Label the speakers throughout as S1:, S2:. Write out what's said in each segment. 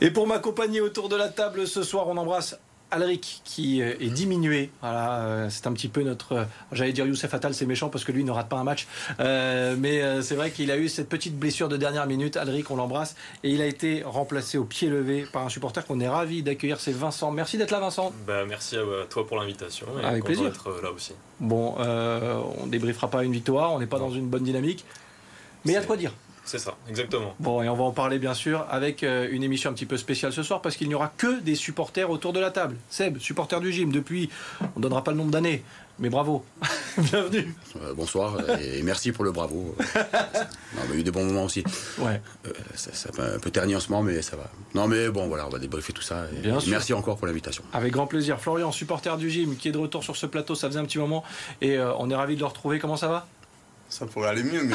S1: Et pour m'accompagner autour de la table ce soir, on embrasse Alric qui euh, est diminué. Voilà, euh, c'est un petit peu notre. Euh, j'allais dire Youssef Attal, c'est méchant parce que lui ne rate pas un match. mais c'est vrai qu'il a eu cette petite blessure de dernière minute. Alric, on l'embrasse. Et il a été remplacé au pied levé par un supporter qu'on est ravi d'accueillir. C'est Vincent. Merci d'être là, Vincent.
S2: Bah, merci à toi pour l'invitation.
S1: Avec plaisir.
S2: d'être là aussi.
S1: Bon, on débriefera pas une victoire. On n'est pas dans une bonne dynamique. Mais il y a de quoi dire.
S2: C'est ça, exactement.
S1: Bon, et on va en parler bien sûr avec euh, une émission un petit peu spéciale ce soir parce qu'il n'y aura que des supporters autour de la table. Seb, supporter du gym depuis, on ne donnera pas le nombre d'années, mais bravo, bienvenue.
S3: Euh, bonsoir et merci pour le bravo. on a eu des bons moments aussi.
S1: Ouais.
S3: Euh, ça, fait un peu terni en ce moment, mais ça va. Non, mais bon, voilà, on va débriefer tout ça. bien merci encore pour l'invitation.
S1: Avec grand plaisir. Florian, supporter du gym, qui est de retour sur ce plateau, ça faisait un petit moment et on est ravi de le retrouver. Comment ça va?
S4: Ça pourrait aller mieux, mais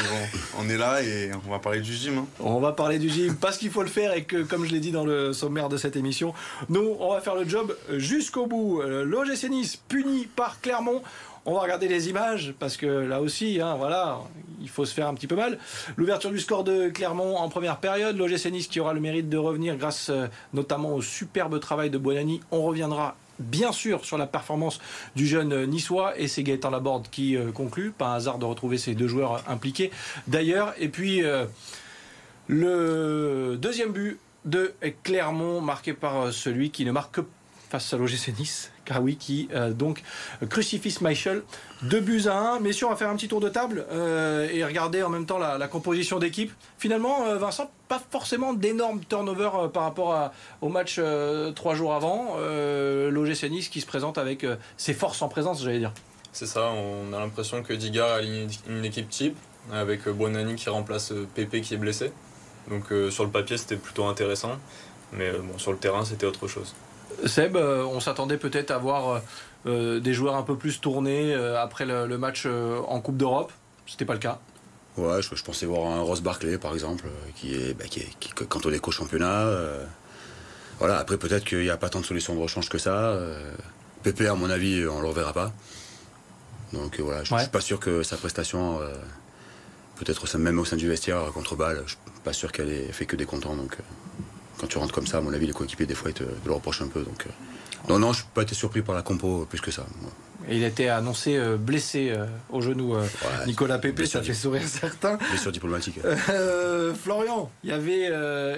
S4: on est là et on va parler du gym. Hein.
S1: On va parler du gym parce qu'il faut le faire et que, comme je l'ai dit dans le sommaire de cette émission, nous, on va faire le job jusqu'au bout. Euh, L'OGC Nice puni par Clermont. On va regarder les images parce que là aussi, hein, voilà, il faut se faire un petit peu mal. L'ouverture du score de Clermont en première période, l'OGC Nice qui aura le mérite de revenir grâce euh, notamment au superbe travail de Bonani. On reviendra bien sûr sur la performance du jeune niçois et c'est Gaëtan Laborde qui euh, conclut. Pas un hasard de retrouver ces deux joueurs impliqués d'ailleurs. Et puis euh, le deuxième but de Clermont marqué par euh, celui qui ne marque face à l'OGC Nice, Kawi qui euh, donc crucifie Michel. Deux buts à un. Messieurs, on va faire un petit tour de table euh, et regarder en même temps la, composition d'équipe. Finalement, euh, Vincent, pas forcément d'énormes turnover par rapport au match trois jours avant. L'OGC Nice qui se présente avec ses forces en présence, j'allais dire.
S2: C'est ça, on a l'impression que Diga a une équipe type, avec Bonani qui remplace Pépé qui est blessé. Donc sur le papier, c'était plutôt intéressant. Mais bon, sur le terrain, c'était autre chose.
S1: Seb, euh, on s'attendait peut-être à voir euh, euh, des joueurs un peu plus tournés après le, match en Coupe d'Europe. C'était pas le cas.
S3: Ouais, je, pensais voir un Ross Barclay par exemple, qui est, bah, qui, quand on est qu'au championnat. voilà, après peut-être qu'il n'y a pas tant de solutions de rechange que ça. PP, à mon avis, on ne le reverra pas. Donc voilà, je ne suis pas sûr que sa prestation, peut-être même au sein du vestiaire contre Bâle, je suis pas sûr qu'elle ait fait que des contents. Donc, quand tu rentres comme ça, à mon avis, les coéquipiers, des fois, ils te, le reprochent un peu. Donc, euh. non, non, je n'ai pas été surpris par la compo plus que ça.
S1: Il était annoncé euh, blessé euh, au genou. Nicolas Pépé, ça fait sourire certains.
S3: Blessure diplomatique.
S1: Florian, y avait,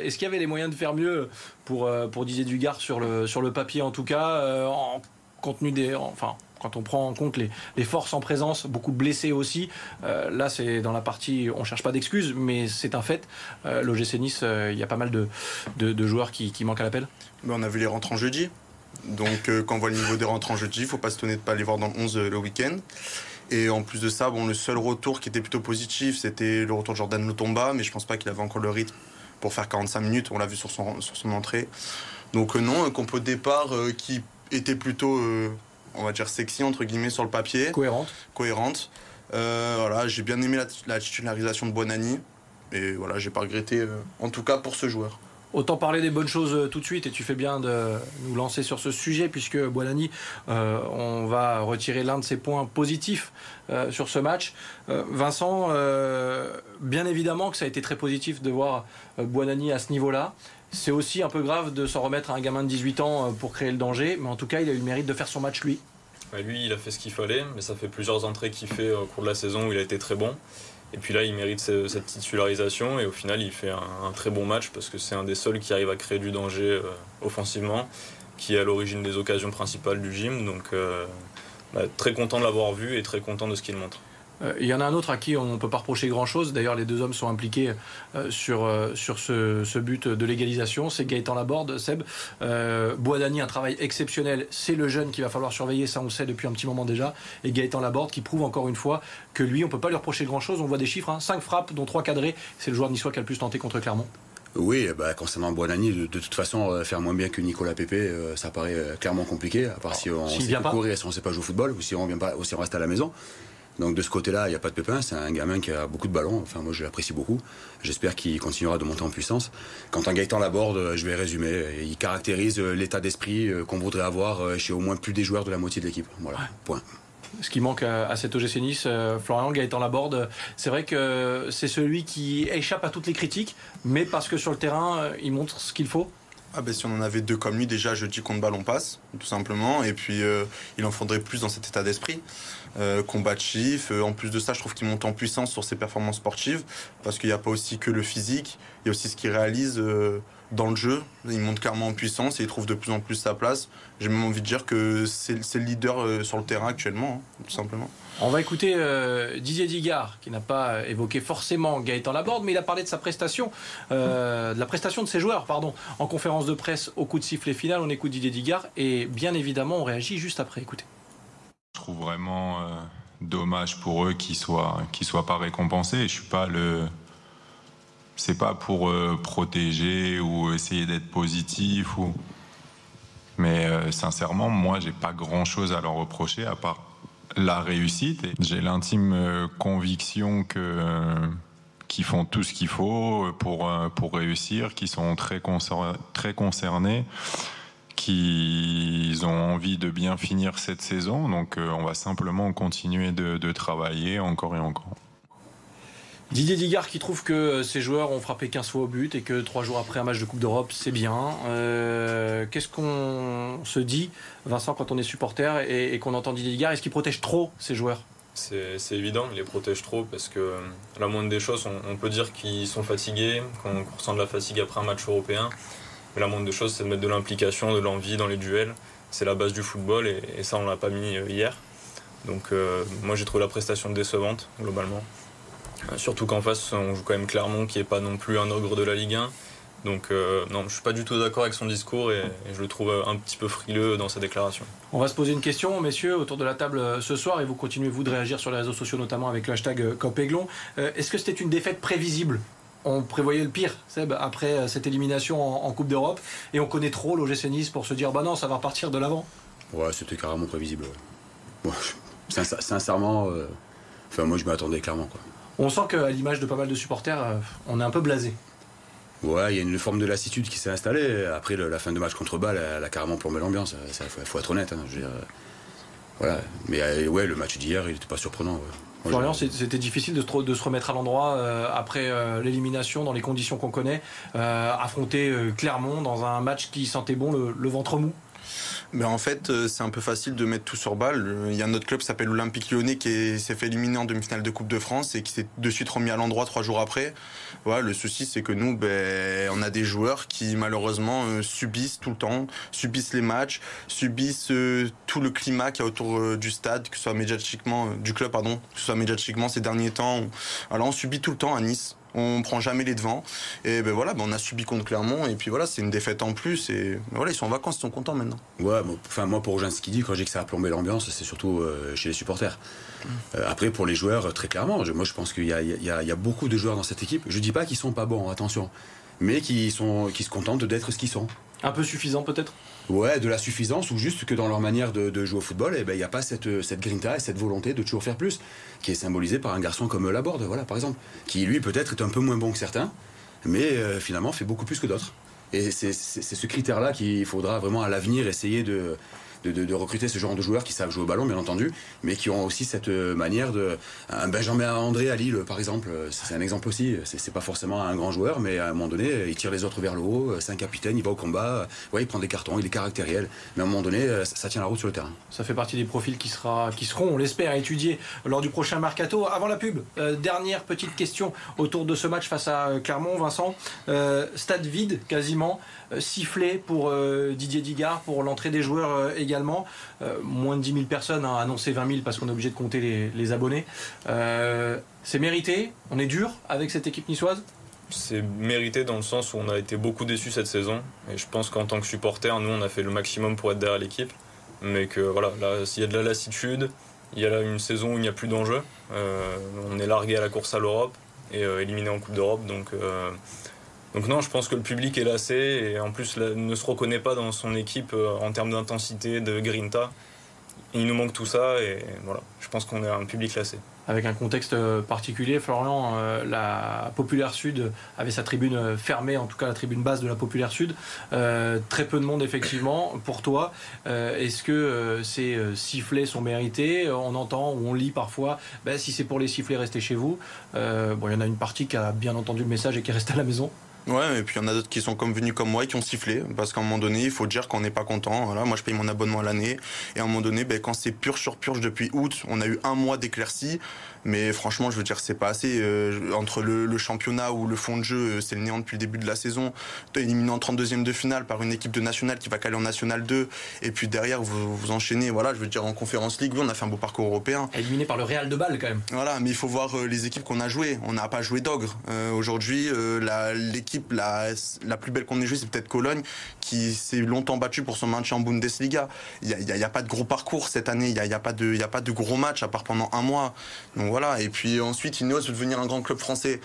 S1: est-ce qu'il y avait les moyens de faire mieux pour, pour Didier Dugard sur le, sur le papier, en tout cas, en contenu des. Enfin, quand on prend en compte les, forces en présence, beaucoup blessés aussi. Euh, là, c'est dans la partie, on cherche pas d'excuses, mais c'est un fait. Euh, L'OGC Nice, euh, il y a pas mal de, joueurs qui, manquent à l'appel.
S4: on a vu les rentrants jeudi. Donc, quand on voit le niveau des rentrants jeudi, il faut pas se tenir de pas les voir dans le 11 le week-end. Et en plus de ça, bon, le seul retour qui était plutôt positif, c'était le retour de Jordan Lotomba, mais je pense pas qu'il avait encore le rythme pour faire 45 minutes. On l'a vu sur son, sur son entrée. Donc, non, un compo de départ qui était plutôt on va dire sexy entre guillemets sur le papier.
S1: Cohérente.
S4: Cohérente. Euh, voilà, j'ai bien aimé la, titularisation de Bonani. Et voilà, j'ai pas regretté, euh, en tout cas pour ce joueur.
S1: Autant parler des bonnes choses euh, tout de suite et tu fais bien de nous lancer sur ce sujet puisque Bonani, on va retirer l'un de ses points positifs sur ce match. Vincent, bien évidemment que ça a été très positif de voir Bonani à ce niveau-là. C'est aussi un peu grave de s'en remettre à un gamin de 18 ans euh, pour créer le danger, mais en tout cas, il a eu le mérite de faire son match lui.
S2: Lui, il a fait ce qu'il fallait, mais ça fait plusieurs entrées qu'il fait au cours de la saison où il a été très bon. Et puis là, il mérite cette titularisation et au final, il fait un, très bon match parce que c'est un des seuls qui arrive à créer du danger euh, offensivement, qui est à l'origine des occasions principales du gym. Donc, euh, bah, très content de l'avoir vu et très content de ce qu'il montre.
S1: Euh, il y en a un autre à qui on ne peut pas reprocher grand-chose. D'ailleurs, les deux hommes sont impliqués euh, sur, euh, sur ce, but de légalisation. C'est Gaëtan Laborde, Seb. Boadani, un travail exceptionnel. C'est le jeune qu'il va falloir surveiller, ça on le sait depuis un petit moment déjà. Et Gaëtan Laborde qui prouve encore une fois que lui, on ne peut pas lui reprocher grand-chose. On voit des chiffres, 5 hein. frappes, dont 3 cadrés. C'est le joueur niçois qui a le plus tenté contre Clermont.
S3: Oui, bah, concernant Boadani, de, toute façon, faire moins bien que Nicolas Pépé, ça paraît clairement compliqué, à part si on sait courir, si on ne sait pas jouer au football, ou si on, vient pas, ou si on reste à la maison. Donc de ce côté-là, il n'y a pas de pépin. C'est un gamin qui a beaucoup de ballons. Enfin, moi, je l'apprécie beaucoup. J'espère qu'il continuera de monter en puissance. Quand un Gaëtan l'aborde, je vais résumer. Il caractérise l'état d'esprit euh, qu'on voudrait avoir euh, chez au moins plus des joueurs de la moitié de l'équipe. Voilà, point.
S1: Ce qui manque à, cet OGC Nice, euh, Florian Gaëtan Laborde, c'est vrai que c'est celui qui échappe à toutes les critiques, mais parce que sur le terrain, il montre ce qu'il faut.
S4: ah ben, si on en avait deux comme lui, déjà jeudi contre ballon passe, tout simplement. Et puis euh, il en faudrait plus dans cet état d'esprit. Euh, combatif. Euh, en plus de ça, je trouve qu'il monte en puissance sur ses performances sportives. Parce qu'il n'y a pas aussi que le physique, il y a aussi ce qu'il réalise dans le jeu. Il monte clairement en puissance et il trouve de plus en plus sa place. J'ai même envie de dire que c'est le leader sur le terrain actuellement, hein, tout simplement.
S1: On va écouter euh, Didier Digard, qui n'a pas évoqué forcément Gaëtan Laborde, mais il a parlé de sa prestation, euh, de la prestation de ses joueurs, pardon, en conférence de presse au coup de sifflet final. On écoute Didier Digard et bien évidemment, on réagit juste après. Écoutez.
S5: Je trouve vraiment euh, dommage pour eux qu'ils soient, qu'ils soient pas récompensés. Je suis pas le. C'est pas pour protéger ou essayer d'être positif ou. Mais sincèrement, moi, j'ai pas grand chose à leur reprocher à part la réussite. J'ai l'intime euh, conviction que euh, qu'ils font tout ce qu'il faut pour, euh, pour réussir, qui sont très, très concernés, qu'ils ont envie de bien finir cette saison. Donc on va simplement continuer de travailler encore et encore.
S1: Didier Digard qui trouve que ses joueurs ont frappé 15 fois au but et que trois jours après un match de Coupe d'Europe, c'est bien. Euh, qu'est-ce qu'on se dit, Vincent, quand on est supporter et, qu'on entend Didier Digard? Est-ce qu'il protège trop ses joueurs?
S2: C'est évident, il les protège trop parce que la moindre des choses, on, peut dire qu'ils sont fatigués, qu'on ressent de la fatigue après un match européen. Mais la moindre des choses, c'est de mettre de l'implication, de l'envie dans les duels. C'est la base du football et, ça, on l'a pas mis euh, hier. Donc euh, moi, j'ai trouvé la prestation décevante, globalement. Euh, surtout qu'en face, on joue quand même Clermont, qui n'est pas non plus un ogre de la Ligue 1. Donc euh, non, je suis pas du tout d'accord avec son discours et, je le trouve un petit peu frileux dans sa déclaration.
S1: On va se poser une question, messieurs, autour de la table euh, ce soir et vous continuez vous de réagir sur les réseaux sociaux, notamment avec le hashtag COPEGLON. Est-ce que c'était une défaite prévisible on prévoyait le pire, Seb, après cette élimination en, Coupe d'Europe, et on connaît trop l'OGC Nice pour se dire bah non, ça va repartir de l'avant.
S3: Ouais, c'était carrément prévisible. sincèrement, enfin moi je m'attendais clairement quoi.
S1: On sent qu'à l'image de pas mal de supporters, euh, on est un peu blasé.
S3: Ouais, il y a une forme de lassitude qui s'est installée. Après la fin de match contre Bâle, elle, a carrément plombé l'ambiance. Il faut, être honnête. Hein, euh, voilà. Mais euh, ouais, le match d'hier, il n'était pas surprenant.
S1: Florian, c'était difficile de, se remettre à l'endroit après l'élimination dans les conditions qu'on connaît, affronter Clermont dans un match qui sentait bon le ventre mou.
S4: En fait, euh, c'est un peu facile de mettre tout sur balle. Il y a un autre club qui s'appelle l'Olympique Lyonnais qui s'est fait éliminer en demi-finale de Coupe de France et qui s'est de suite remis à l'endroit trois jours après. Voilà, le souci, c'est que nous, ben, on a des joueurs qui malheureusement euh, subissent tout le temps, subissent les matchs, subissent euh, tout le climat qu'il y a autour du stade, que ce soit médiatiquement, du club, pardon, que ce soit médiatiquement ces derniers temps. Alors on subit tout le temps à Nice on prend jamais les devants. Et ben voilà, ben on a subi contre Clermont, et puis voilà, c'est une défaite en plus. Et ben voilà, ils sont en vacances, ils sont contents maintenant.
S3: Ouais, enfin moi pour rejoindre ce qu'il dit, quand je dis que ça a plombé l'ambiance, c'est surtout euh, chez les supporters. Mmh. Euh, après pour les joueurs, très clairement, moi je pense qu'il y, y, a beaucoup de joueurs dans cette équipe. Je dis pas qu'ils sont pas bons, attention, mais qui sont qui se contentent d'être ce qu'ils sont.
S1: Un peu suffisant peut-être?
S3: Ouais, de la suffisance ou juste que dans leur manière de, jouer au football, eh ben, il n'y a pas cette, grinta et cette volonté de toujours faire plus, qui est symbolisée par un garçon comme Laborde, voilà, par exemple, qui lui peut-être est un peu moins bon que certains, mais euh, finalement fait beaucoup plus que d'autres. Et c'est ce critère-là qu'il faudra vraiment à l'avenir essayer de, de, recruter ce genre de joueurs qui savent jouer au ballon, bien entendu, mais qui ont aussi cette euh, manière de. Un Benjamin André à Lille, par exemple, c'est un exemple aussi. C'est pas forcément un grand joueur, mais à un moment donné, il tire les autres vers le haut. C'est un capitaine, il va au combat. Ouais, il prend des cartons, il est caractériel. Mais à un moment donné, ça, tient la route sur le terrain.
S1: Ça fait partie des profils qui, sera, qui seront, on l'espère, étudiés lors du prochain mercato. Avant la pub, euh, dernière petite question autour de ce match face à euh, Clermont, Vincent. stade vide quasiment. Euh, sifflé pour euh, Didier Digard pour l'entrée des joueurs euh, également. moins de 10 000 personnes, hein, annoncé 20 000 parce qu'on est obligé de compter les, abonnés. c'est mérité, on est dur avec cette équipe niçoise?
S2: C'est mérité dans le sens où on a été beaucoup déçus cette saison. Et je pense qu'en tant que supporter, nous, on a fait le maximum pour être derrière l'équipe. Mais que voilà, là, s'il y a de la lassitude, il y a là une saison où il n'y a plus d'enjeu. on est largué à la course à l'Europe et éliminé en Coupe d'Europe. Donc donc non, je pense que le public est lassé et en plus ne se reconnaît pas dans son équipe euh, en termes d'intensité, de grinta. Il nous manque tout ça et voilà, je pense qu'on est un public lassé.
S1: Avec un contexte euh, particulier, Florian, euh, la Populaire Sud avait sa tribune fermée, en tout cas la tribune basse de la Populaire Sud. très peu de monde effectivement. Pour toi, est-ce que ces sifflets sont mérités? On entend ou on lit parfois, ben, si c'est pour les sifflets, restez chez vous. bon, il y en a une partie qui a bien entendu le message et qui reste à la maison.
S4: Ouais, et puis il y en a d'autres qui sont comme venus comme moi et qui ont sifflé. Parce qu'à un moment donné, il faut dire qu'on n'est pas content. Voilà, moi, je paye mon abonnement à l'année. Et à un moment donné, ben, quand c'est purge sur purge depuis août, on a eu un mois d'éclaircie. Mais franchement, je veux dire, c'est pas assez. Euh, entre le, championnat ou le fond de jeu, euh, c'est le néant depuis le début de la saison. Éliminé en 32e de finale par une équipe de nationale qui va caler en national 2. Et puis derrière, vous, vous enchaînez. Voilà, je veux dire, en conférence League, oui, on a fait un beau parcours européen.
S1: Éliminé par le Real de Bâle, quand même.
S4: Voilà, mais il faut voir euh, les équipes qu'on a jouées. On n'a pas joué d'ogre. Aujourd'hui, l'équipe la, plus belle qu'on ait jouée, c'est peut-être Cologne, qui s'est longtemps battue pour son maintien en Bundesliga. Il n'y a, pas de gros parcours cette année. Il n'y a, pas de, gros matchs, à part pendant un mois. Donc voilà. Et puis ensuite, Ineos veut devenir un grand club français.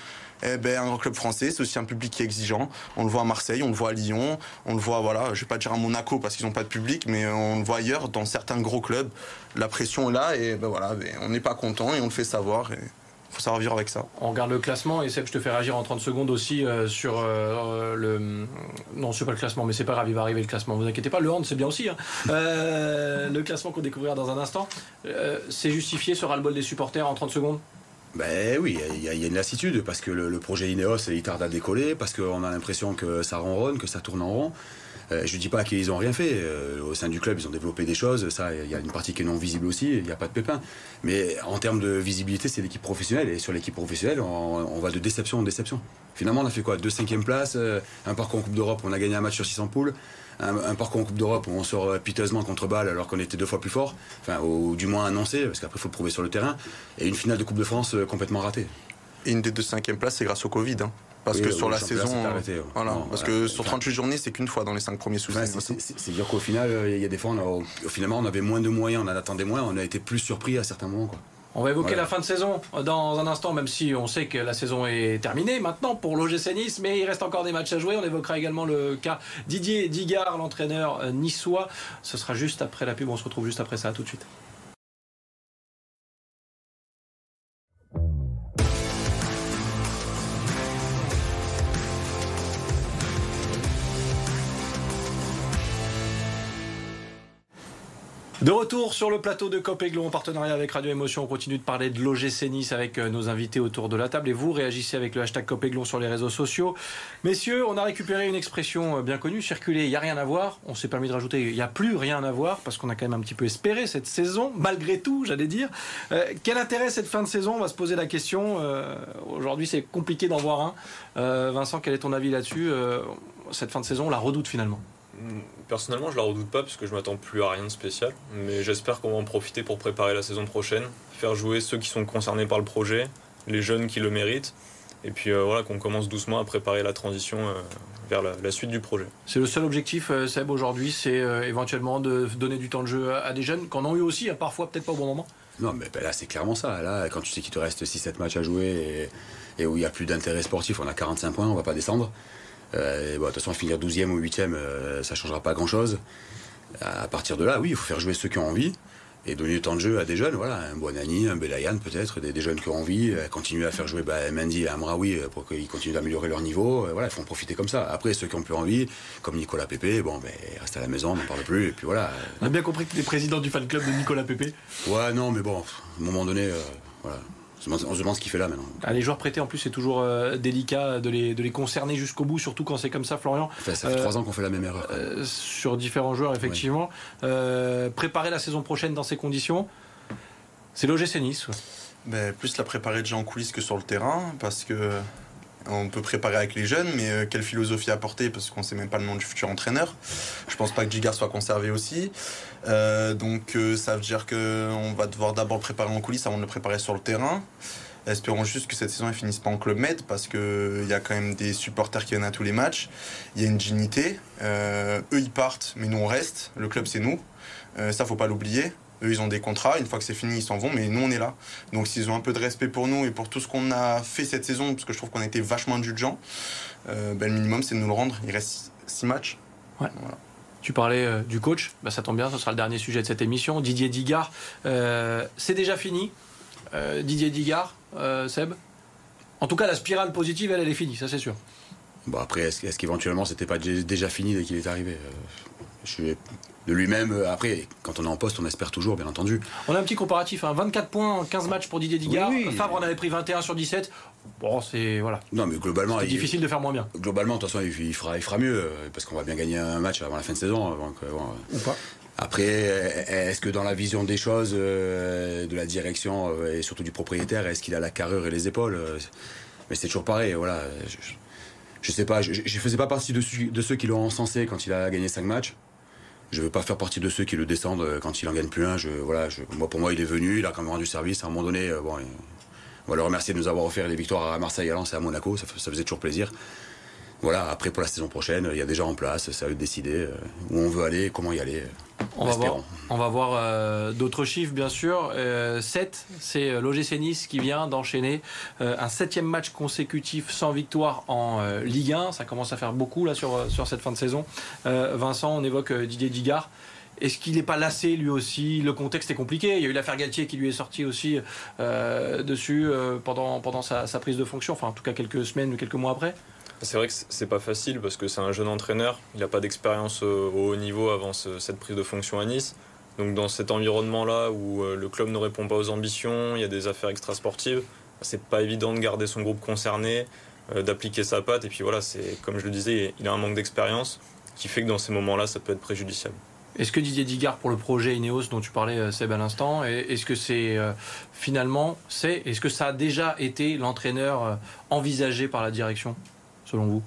S4: Eh ben, un grand club français, c'est aussi un public exigeant. On le voit à Marseille, on le voit à Lyon, on le voit, voilà, je vais pas dire à Monaco parce qu'ils n'ont pas de public, mais on le voit ailleurs, dans certains gros clubs. La pression est là et ben voilà, ben, on n'est pas content et on le fait savoir. Faut savoir vivre avec ça.
S1: On regarde le classement et c'est que je te fais réagir en 30 secondes aussi euh, sur euh, le. Non, c'est pas le classement, mais c'est pas grave, il va arriver le classement. Vous inquiétez pas, le hand c'est bien aussi. Hein. Euh, le classement qu'on découvrira dans un instant. c'est justifié ce ras-le-bol des supporters en 30 secondes?
S3: Ben oui, il y, a une lassitude parce que le, projet Ineos il tarde à décoller, parce qu'on a l'impression que ça ronronne, que ça tourne en rond. Euh, je ne dis pas qu'ils n'ont rien fait. Euh, au sein du club, ils ont développé des choses. Ça, il y a une partie qui est non visible aussi. Il n'y a pas de pépin. Mais en termes de visibilité, c'est l'équipe professionnelle. Et sur l'équipe professionnelle, on, va de déception en déception. Finalement, on a fait quoi? Deux cinquièmes places, euh, un parcours en Coupe d'Europe, on a gagné un match sur 600 poules. Un, parcours en Coupe d'Europe où on sort piteusement contre balle alors qu'on était deux fois plus fort, enfin, ou, du moins annoncé, parce qu'après il faut le prouver sur le terrain, et une finale de Coupe de France complètement ratée.
S4: Une des deux cinquièmes places, c'est grâce au Covid. Hein. Parce que sur la saison. voilà, parce que sur 38 journées, c'est qu'une fois dans les 5 premiers sous
S3: C'est dire qu'au final, euh, il y a des fois, on finalement, on avait moins de moyens, on en attendait moins, on a été plus surpris à certains moments. Quoi.
S1: On va évoquer la fin de saison dans un instant, même si on sait que la saison est terminée maintenant pour l'OGC Nice, mais il reste encore des matchs à jouer. On évoquera également le cas Didier Digard, l'entraîneur euh, niçois. Ce sera juste après la pub, on se retrouve juste après ça, tout de suite. De retour sur le plateau de Copéglon en partenariat avec Radio Émotion, on continue de parler de l'OGC Nice avec euh, nos invités autour de la table et vous réagissez avec le hashtag Copéglon sur les réseaux sociaux. Messieurs, on a récupéré une expression euh, bien connue, circuler, il n'y a rien à voir. On s'est permis de rajouter, il n'y a plus rien à voir parce qu'on a quand même un petit peu espéré cette saison, malgré tout, j'allais dire. Euh, quel intérêt cette fin de saison? On va se poser la question. Aujourd'hui, c'est compliqué d'en voir un. Vincent, quel est ton avis là-dessus? Cette fin de saison, on la redoute finalement
S2: Personnellement, je la redoute pas parce que je m'attends plus à rien de spécial. Mais j'espère qu'on va en profiter pour préparer la saison prochaine, faire jouer ceux qui sont concernés par le projet, les jeunes qui le méritent, et puis euh, voilà qu'on commence doucement à préparer la transition euh, vers la, suite du projet.
S1: C'est le seul objectif, euh, Seb, aujourd'hui, c'est éventuellement de donner du temps de jeu à, des jeunes qu'on a eu aussi, parfois peut-être pas au bon moment.
S3: Non, mais ben là c'est clairement ça. Là, quand tu sais qu'il te reste 6-7 matchs à jouer et, et où il n'y a plus d'intérêt sportif, on a 45 points, on va pas descendre. Euh, de toute façon, finir 12e ou 8e, euh, ça ne changera pas grand-chose. À partir de là, oui, il faut faire jouer ceux qui ont envie et donner du temps de jeu à des jeunes, voilà, un Bonani, un Belayan peut-être, des, jeunes qui ont envie, euh, continuer à faire jouer bah, Mendy et Amraoui pour qu'ils continuent d'améliorer leur niveau, voilà, il faut en profiter comme ça. Après, ceux qui ont plus envie, comme Nicolas Pépé, bon, ben, reste à la maison, on n'en parle plus, et puis voilà.
S1: On a bien compris que tu es président du fan club de Nicolas Pépé.
S3: Ouais, non, mais bon, à un moment donné, voilà. On se demande ce qu'il fait là maintenant.
S1: Ah, les joueurs prêtés, en plus, c'est toujours euh, délicat de les, de les concerner jusqu'au bout, surtout quand c'est comme ça, Florian.
S3: ça fait trois ans qu'on fait la même erreur. Euh,
S1: sur différents joueurs, effectivement. Euh, préparer la saison prochaine dans ces conditions, c'est l'OGC Nice.
S4: Plus la préparer déjà en coulisses que sur le terrain, parce que on peut préparer avec les jeunes, mais euh, quelle philosophie apporter Parce qu'on ne sait même pas le nom du futur entraîneur. Je pense pas que Gigar soit conservé aussi. Euh, donc euh, ça veut dire qu'on va devoir d'abord préparer en coulisses avant de le préparer sur le terrain. Espérons juste que cette saison ne finisse pas en Club Med parce qu'il y a quand même des supporters qui viennent à tous les matchs. Il y a une dignité. eux, ils partent, mais nous, on reste. Le club, c'est nous. ça, faut pas l'oublier. Eux, ils ont des contrats. Une fois que c'est fini, ils s'en vont. Mais nous, on est là. Donc, s'ils ont un peu de respect pour nous et pour tout ce qu'on a fait cette saison, parce que je trouve qu'on a été vachement indulgents, euh, ben, le minimum, c'est de nous le rendre. Il reste six matchs.
S1: Ouais. Tu parlais euh, du coach. Ben, ça tombe bien, ce sera le dernier sujet de cette émission. Didier Digard. Euh, c'est déjà fini. Didier Digard, Seb? En tout cas, la spirale positive, elle, elle est finie, ça c'est sûr.
S3: Bon, après, est-ce, qu'éventuellement, c'était pas déjà fini dès qu'il est arrivé? Je de lui-même. euh, Après, quand on est en poste, on espère toujours, bien entendu.
S1: On a un petit comparatif, hein. 24 points en 15 matchs pour Didier Digard.
S3: Oui, oui.
S1: Fabre en avait pris 21 sur 17. Bon, c'est voilà.
S3: Non, mais globalement,
S1: C'est
S3: il-
S1: difficile de faire moins bien.
S3: globalement, de toute façon, il, il fera, il fera mieux euh, parce qu'on va bien gagner un match avant la fin de saison. Donc, euh, bon,
S1: Ou pas.
S3: Après, est-ce que dans la vision des choses, euh, de la direction euh, et surtout du propriétaire, est-ce qu'il a la carrure et les épaules Mais c'est toujours pareil, voilà. Je, je- je sais pas, je, je faisais pas partie de, de ceux qui l'ont encensé quand il a gagné 5 matchs. Je veux pas faire partie de ceux qui le descendent euh, quand il en gagne plus un. Je, voilà, moi, pour moi, il est venu, il a quand même rendu service. À un moment donné, euh, bon, on va le remercier de nous avoir offert les victoires à Marseille, à Lens et à Monaco. Ça faisait toujours plaisir. Voilà, après pour la saison prochaine, il y a déjà en place, c'est à eux de décider euh, où on veut aller, et comment y aller. euh,
S1: On va, voir, on va voir euh, d'autres chiffres, bien sûr. 7, c'est euh, l'OGC Nice qui vient d'enchaîner euh, un septième match consécutif sans victoire en euh, Ligue 1. Ça commence à faire beaucoup là sur, euh, sur cette fin de saison. Euh, Vincent, on évoque euh, Didier Digard. Est-ce qu'il n'est pas lassé lui aussi? Le contexte est compliqué. Il y a eu l'affaire Galtier qui lui est sortie aussi euh, dessus euh, pendant, pendant sa, sa prise de fonction, enfin en tout cas quelques semaines ou quelques mois après.
S2: C'est vrai que c'est- pas facile parce que c'est un jeune entraîneur, il n'a pas d'expérience euh, au haut niveau avant ce- cette prise de fonction à Nice. Donc dans cet environnement-là où euh, le club ne répond pas aux ambitions, il y a des affaires extrasportives, c'est pas évident de garder son groupe concerné, euh, d'appliquer sa patte. Et puis voilà, c'est comme je le disais, il a un manque d'expérience qui fait que dans ces moments-là, ça peut être préjudiciable.
S1: Est-ce que Didier Digard pour le projet Ineos dont tu parlais Seb à l'instant, est-ce que c'est finalement c'est est-ce que ça a déjà été l'entraîneur envisagé par la direction? Selon vous?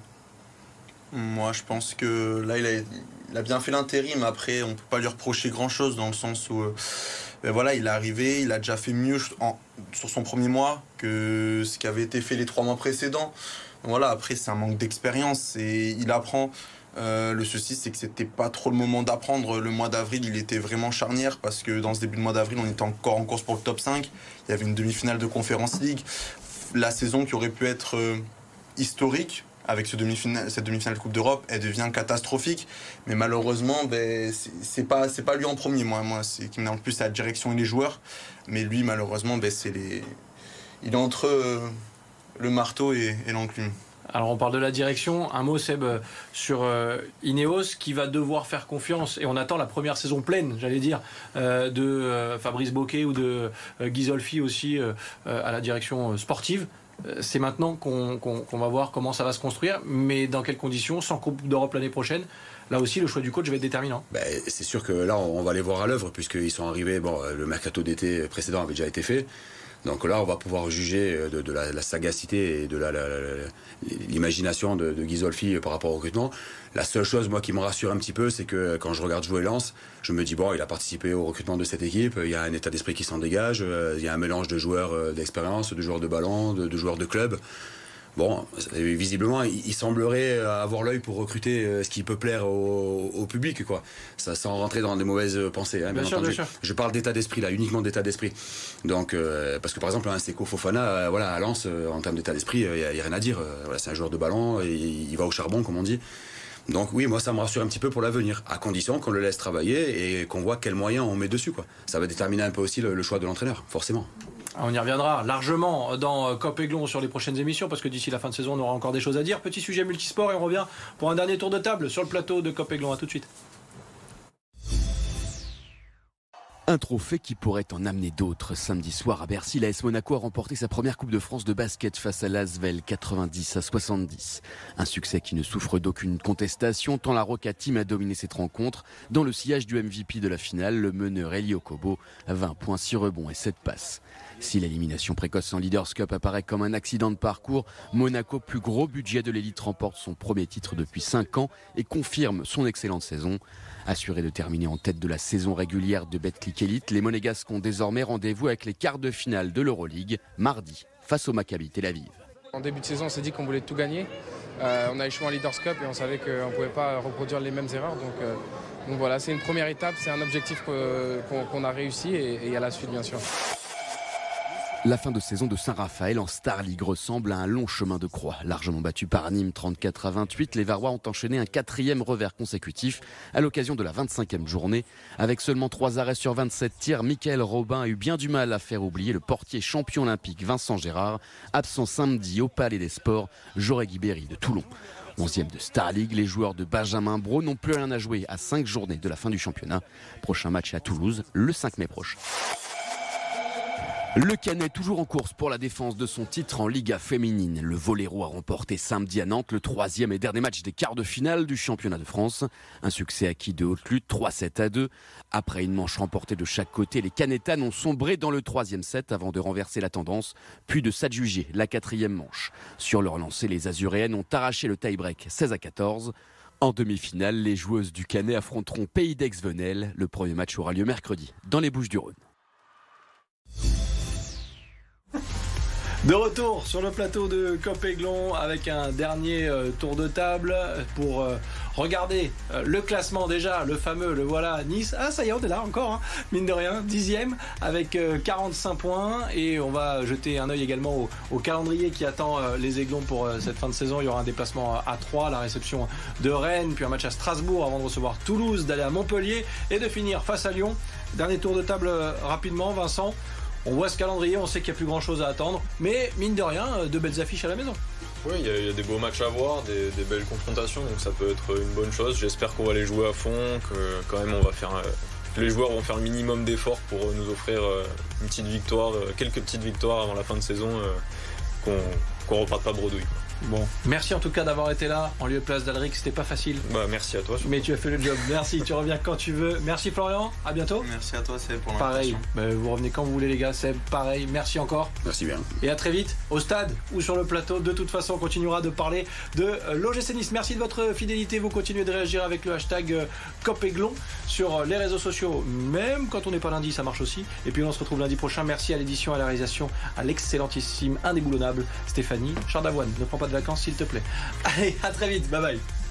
S4: Moi, je pense que là, il a, bien fait l'intérim. Après, on peut pas lui reprocher grand-chose dans le sens où, euh, ben voilà, il est arrivé, il a déjà fait mieux sur son premier mois que ce qui avait été fait les trois mois précédents. Voilà, après, c'est un manque d'expérience et il apprend. Euh, le souci, c'est que c'était pas trop le moment d'apprendre. Le mois d'avril, il était vraiment charnière parce que dans ce début de mois d'avril, on était encore en course pour le top 5. Il y avait une demi-finale de Conference League. La saison qui aurait pu être euh, historique avec cette demi-finale de Coupe d'Europe, elle devient catastrophique. Mais malheureusement, ben, c'est- pas, lui en premier. Moi, c'est qui m'énerve le plus, la direction et les joueurs. Mais lui, malheureusement, ben, il est entre euh, le marteau et, l'enclume.
S1: Alors on parle de la direction, un mot Seb sur euh, Ineos qui va devoir faire confiance et on attend la première saison pleine, j'allais dire, euh, de Fabrice Boquet ou de Ghisolfi aussi à la direction sportive. Euh, C'est maintenant qu'on va voir comment ça va se construire, mais dans quelles conditions, sans Coupe d'Europe l'année prochaine. Là aussi, le choix du coach va être déterminant.
S3: Ben, c'est sûr que là, on va les voir à l'œuvre, puisqu'ils sont arrivés. Bon, le mercato d'été précédent avait déjà été fait. Donc là, on va pouvoir juger euh, de, la, sagacité et de l'imagination de, Ghisolfi par rapport au recrutement. La seule chose, moi, qui me rassure un petit peu, c'est que quand je regarde jouer Lens, je me dis, bon, il a participé au recrutement de cette équipe, il y a un état d'esprit qui s'en dégage, euh, il y a un mélange de joueurs euh, d'expérience, de joueurs de ballon, de, de joueurs de club. Bon, euh, visiblement, il semblerait avoir l'œil pour recruter euh, ce qui peut plaire au, au public, quoi. Ça, sans rentrer dans des mauvaises pensées, hein,
S1: Bien
S3: bien,
S1: sûr,
S3: entendu.
S1: bien sûr.
S3: Je parle d'état d'esprit là, uniquement d'état d'esprit. Donc, euh, parce que par exemple, un Seko Fofana, euh, voilà, à Lens, euh, en termes d'état d'esprit, il n'y a, rien à dire. Euh, voilà, c'est un joueur de ballon, et il va au charbon, comme on dit. Donc oui, moi ça me rassure un petit peu pour l'avenir, à condition qu'on le laisse travailler et qu'on voit quels moyens on met dessus. Quoi. Ça va déterminer un peu aussi le, le choix de l'entraîneur, forcément.
S1: On y reviendra largement dans euh, Cop Aiglon sur les prochaines émissions parce que d'ici la fin de saison, on aura encore des choses à dire. Petit sujet multisport et on revient pour un dernier tour de table sur le plateau de Cop Aiglon. À tout de suite.
S6: Un trophée qui pourrait en amener d'autres. Samedi soir à Bercy, l'AS Monaco a remporté sa première Coupe de France de basket face à l'Asvel 90 à 70. Un succès qui ne souffre d'aucune contestation tant la Roca Team a dominé cette rencontre. Dans le sillage du MVP de la finale, le meneur Elio Kobo a 20 points, 6 rebonds et 7 passes. Si l'élimination précoce en Leaders Cup apparaît comme un accident de parcours, Monaco, plus gros budget de l'élite, remporte son premier titre depuis 5 ans et confirme son excellente saison. Assuré de terminer en tête de la saison régulière de Betclic Elite, les Monégasques ont désormais rendez-vous avec les quarts de finale de l'Euroleague mardi face au Maccabi Tel Aviv.
S7: En début de saison, on s'est dit qu'on voulait tout gagner. Euh, on a échoué en Leaders Cup et on savait qu'on ne pouvait pas reproduire les mêmes erreurs. Donc, euh, donc voilà, c'est une première étape, c'est un objectif qu'on a réussi et a la suite bien sûr.
S6: La fin de saison de Saint-Raphaël en Star League ressemble à un long chemin de croix. Largement battu par Nîmes 34 à 28, les Varois ont enchaîné un quatrième revers consécutif à l'occasion de la 25e journée. Avec seulement 3 arrêts sur 27 tirs, Michael Robin a eu bien du mal à faire oublier le portier champion olympique Vincent Gérard, absent samedi au Palais des Sports, Joré Guibéry de Toulon. 11e de Star League, les joueurs de Benjamin Bro n'ont plus rien à jouer à 5 journées de la fin du championnat. Prochain match à Toulouse le 5 mai prochain. Le Canet toujours en course pour la défense de son titre en Liga féminine. Le Voléro a remporté samedi à Nantes le troisième et dernier match des quarts de finale du championnat de France. Un succès acquis de haute lutte 3-7 à 2. Après une manche remportée de chaque côté, les Canetanes ont sombré dans le troisième set avant de renverser la tendance, puis de s'adjuger la quatrième manche. Sur leur lancée, les Azuréennes ont arraché le tie-break 16 à 14. En demi-finale, les joueuses du Canet affronteront Pays d'Aix-Venelle. Le premier match aura lieu mercredi dans les Bouches du Rhône.
S1: De retour sur le plateau de Copéglon avec un dernier euh, tour de table pour euh, regarder euh, le classement déjà, le fameux, le voilà, Nice. Ah ça y est, on est là encore, hein, mine de rien, dixième avec 45 points et on va jeter un œil également au, au calendrier qui attend les Aiglons pour cette fin de saison. Il y aura un déplacement à 3, la réception de Rennes, puis un match à Strasbourg avant de recevoir Toulouse, d'aller à Montpellier et de finir face à Lyon. Dernier tour de table rapidement, Vincent. On voit ce calendrier, on sait qu'il n'y a plus grand chose à attendre, mais mine de rien, euh, de belles affiches à la maison.
S2: Oui, il y, a des beaux matchs à voir, des, belles confrontations, donc ça peut être une bonne chose. J'espère qu'on va les jouer à fond, que quand même on va faire, euh, les joueurs vont faire le minimum d'efforts pour euh, nous offrir une petite victoire, quelques petites victoires avant la fin de saison, qu'on ne reparte pas bredouille.
S1: Bon, merci en tout cas d'avoir été là en lieu de place d'Alric, c'était pas facile.
S2: Bah merci à toi.
S1: Mais tu as fait le job. Merci, tu reviens quand tu veux. Merci Florian, à bientôt.
S4: Merci à toi Seb pour
S1: Pareil, bah, vous revenez quand vous voulez les gars, Seb, pareil, merci encore.
S3: Merci bien.
S1: Et à très vite au stade ou sur le plateau. De toute façon, on continuera de parler de euh, l'OGC Nice. Merci de votre fidélité, vous continuez de réagir avec le hashtag euh, Copéglon sur euh, les réseaux sociaux. Même quand on n'est pas lundi, ça marche aussi. Et puis on se retrouve lundi prochain. Merci à l'édition, à la réalisation, à l'excellentissime, indéboulonnable Stéphanie Chardavoine. Ne prends pas vacances s'il te plaît. Allez, à très vite. Bye bye.